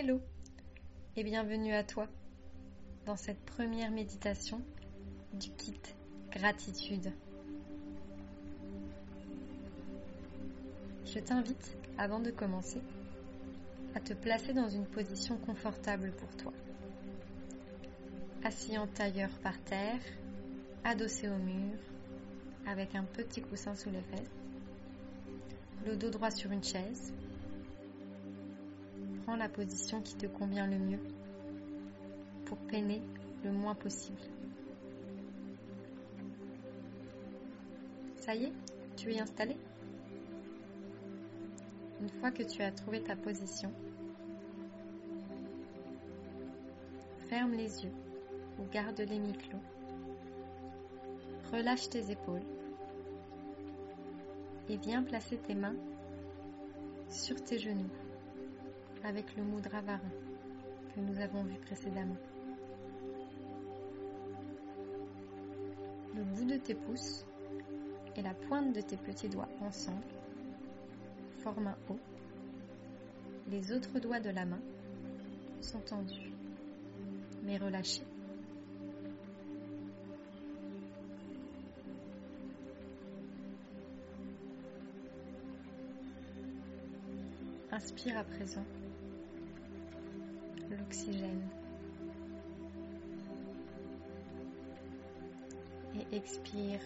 Hello et bienvenue à toi dans cette première méditation du kit gratitude. Je t'invite, avant de commencer, à te placer dans une position confortable pour toi. Assis en tailleur par terre, adossé au mur, avec un petit coussin sous les fesses, le dos droit sur une chaise. Prends la position qui te convient le mieux pour peiner le moins possible. Ça y est, tu es installé? Une fois que tu as trouvé ta position, ferme les yeux ou garde les mi-clos. Relâche tes épaules et viens placer tes mains sur tes genoux avec le moudra varin que nous avons vu précédemment. Le bout de tes pouces et la pointe de tes petits doigts ensemble forment un O. Les autres doigts de la main sont tendus mais relâchés. Inspire à présent et expire,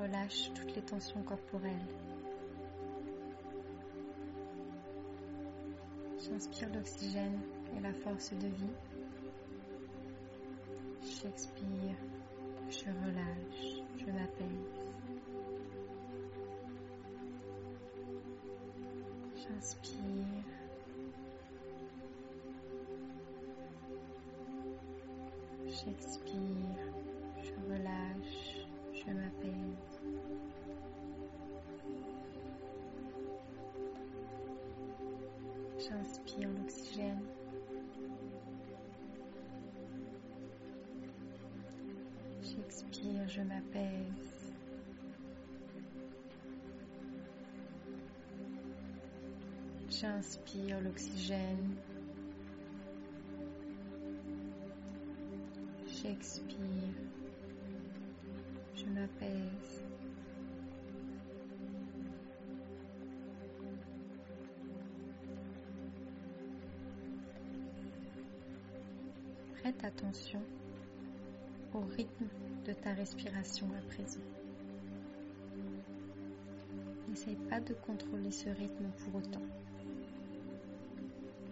relâche toutes les tensions corporelles. J'inspire l'oxygène et la force de vie. J'expire, je relâche, je m'apaise. J'inspire. J'expire, je relâche, je m'apaise. J'inspire l'oxygène. J'expire, je m'apaise. J'inspire l'oxygène. J'expire. Je m'apaise. Prête attention au rythme de ta respiration à présent. N'essaye pas de contrôler ce rythme pour autant.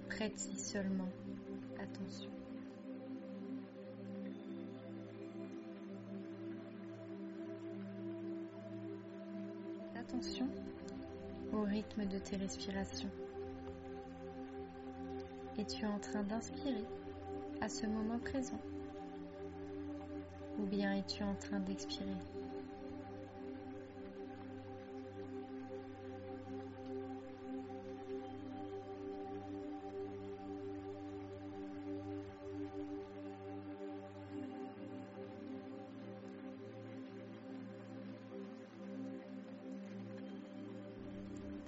Prête-y seulement attention. Au rythme de tes respirations. Et tu es en train d'inspirer à ce moment présent Ou bien es-tu en train d'expirer?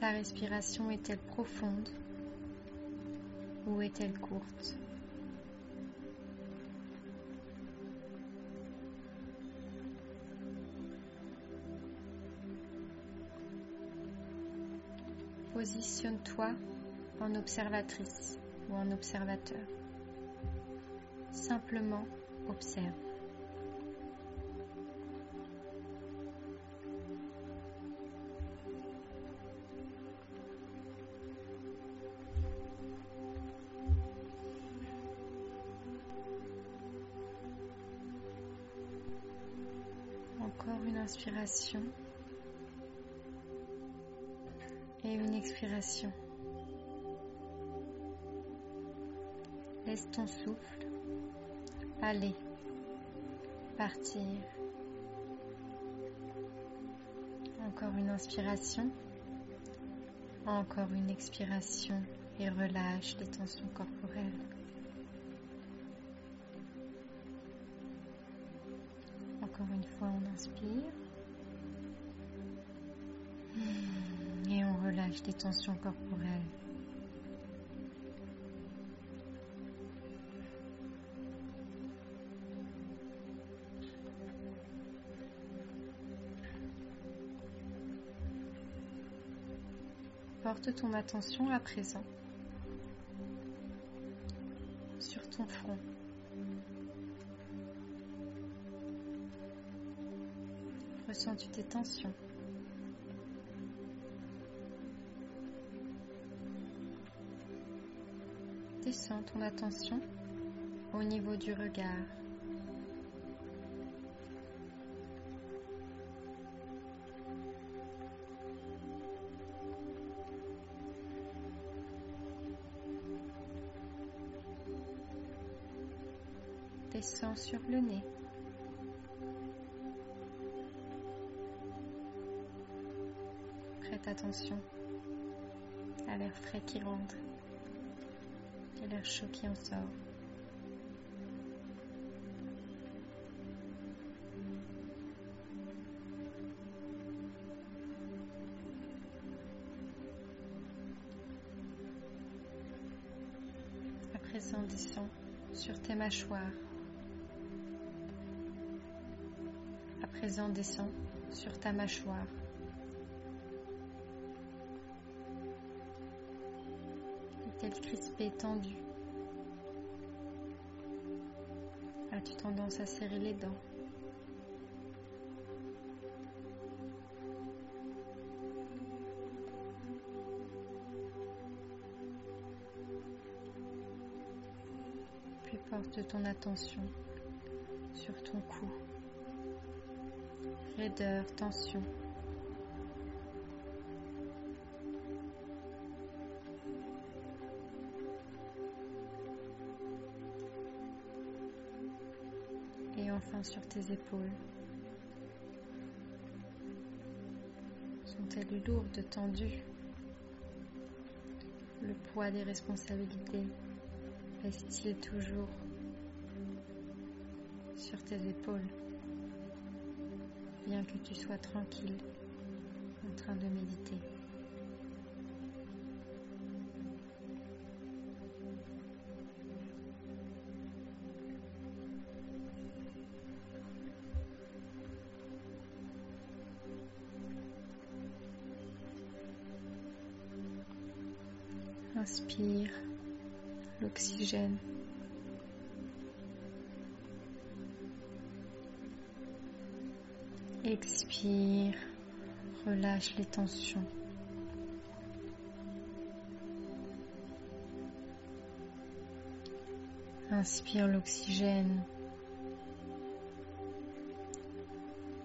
Ta respiration est-elle profonde ou est-elle courte? Positionne-toi en observatrice ou en observateur. Simplement observe. Encore une inspiration et une expiration. Laisse ton souffle aller, partir. Encore une inspiration, encore une expiration et relâche les tensions corporelles. Encore une fois, on inspire. Hmm, et on relâche des tensions corporelles. porte ton attention à présent sur ton front. Ressens-tu tensions Descends ton attention au niveau du regard. Descends sur le nez. Prête attention à l'air frais qui rentre et l'air chaud qui en sort. À présent, descends sur tes mâchoires. À présent, descends sur ta mâchoire. Est-elle crispée, tendue As-tu tendance à serrer les dents Puis porte ton attention sur ton cou. Raideur, tension. Sur tes épaules. Sont-elles lourdes, tendues? Le poids des responsabilités pèse-t-il toujours sur tes épaules? Bien que tu sois tranquille en train de méditer. L'oxygène. Expire, relâche les tensions. Inspire l'oxygène.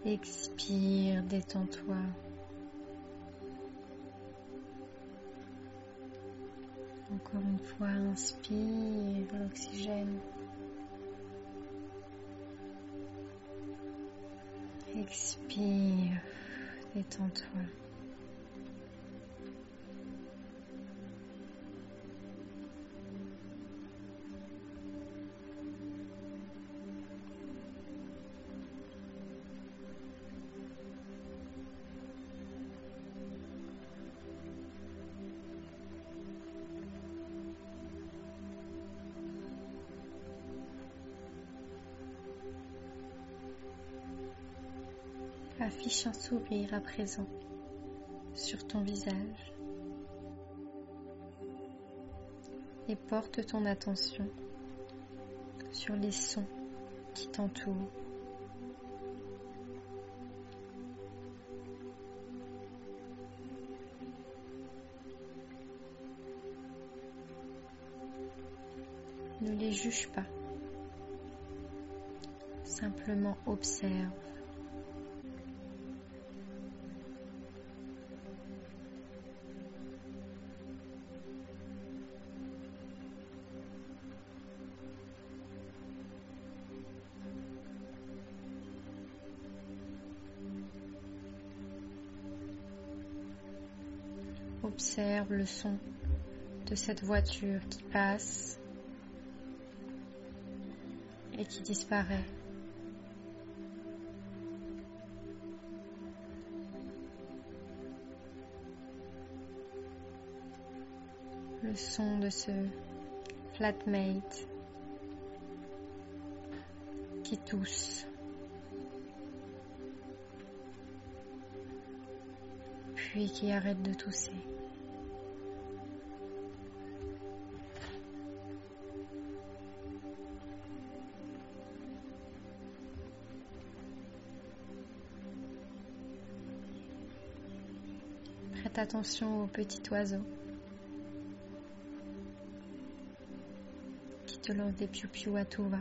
Expire, détends-toi. Encore une fois, inspire l'oxygène. Expire, détends-toi. Affiche un sourire à présent sur ton visage et porte ton attention sur les sons qui t'entourent. Ne les juge pas, simplement observe. Observe le son de cette voiture qui passe et qui disparaît. Le son de ce flatmate qui tousse. Puis qui arrête de tousser. Attention au petit oiseau qui te lance des piou-piou à tout va.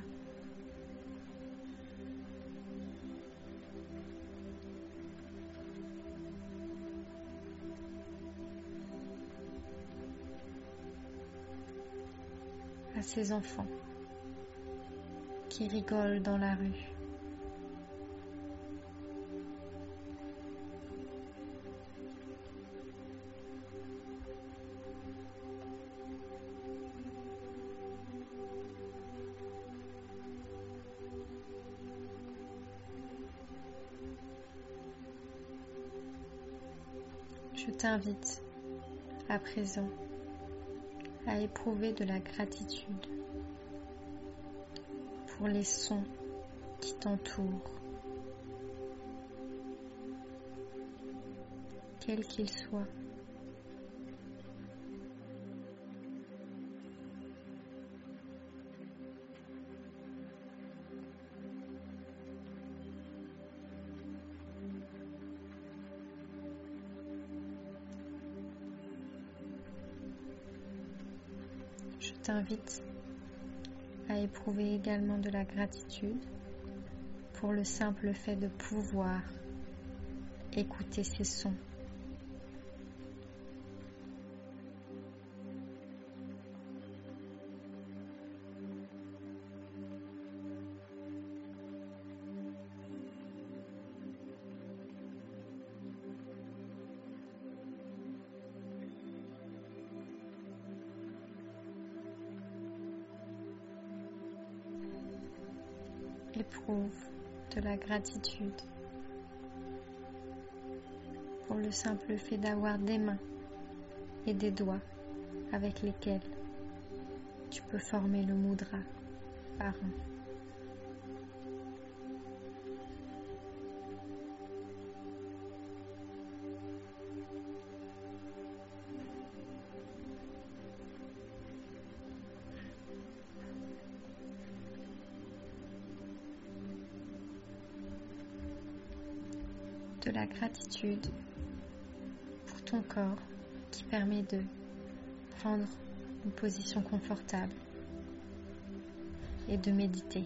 à ses enfants qui rigolent dans la rue. Je t'invite à présent à éprouver de la gratitude pour les sons qui t'entourent, quels qu'ils soient. Je t'invite à éprouver également de la gratitude pour le simple fait de pouvoir écouter ces sons. Éprouve de la gratitude pour le simple fait d'avoir des mains et des doigts avec lesquels tu peux former le mudra par un. La gratitude pour ton corps qui permet de prendre une position confortable et de méditer.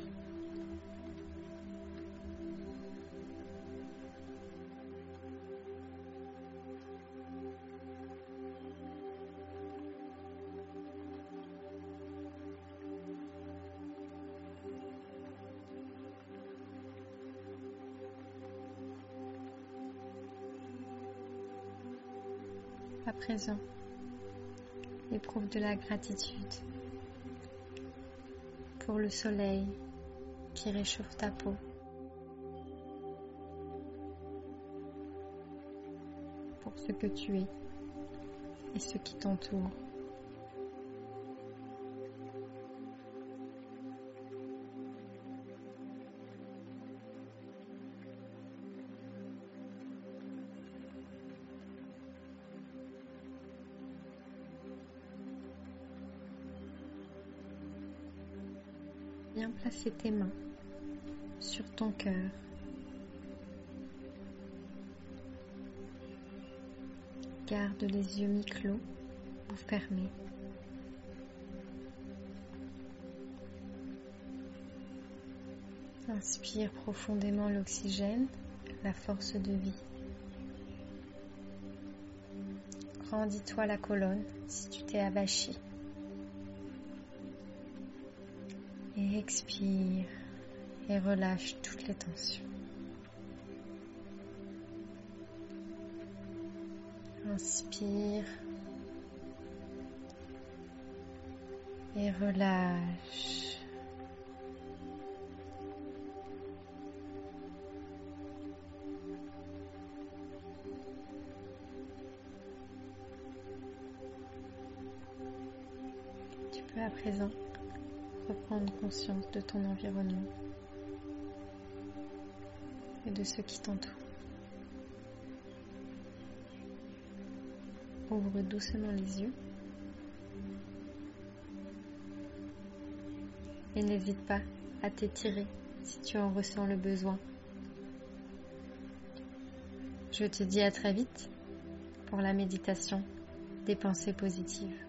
À présent, éprouve de la gratitude pour le soleil qui réchauffe ta peau. Pour ce que tu es et ce qui t'entoure. Tes mains sur ton cœur. Garde les yeux mi-clos ou fermés. Inspire profondément l'oxygène, la force de vie. Grandis-toi la colonne si tu t'es avachi. Expire et relâche toutes les tensions. Inspire et relâche. Tu peux à présent conscience de ton environnement et de ce qui t'entoure. Ouvre doucement les yeux et n'hésite pas à t'étirer si tu en ressens le besoin. Je te dis à très vite pour la méditation des pensées positives.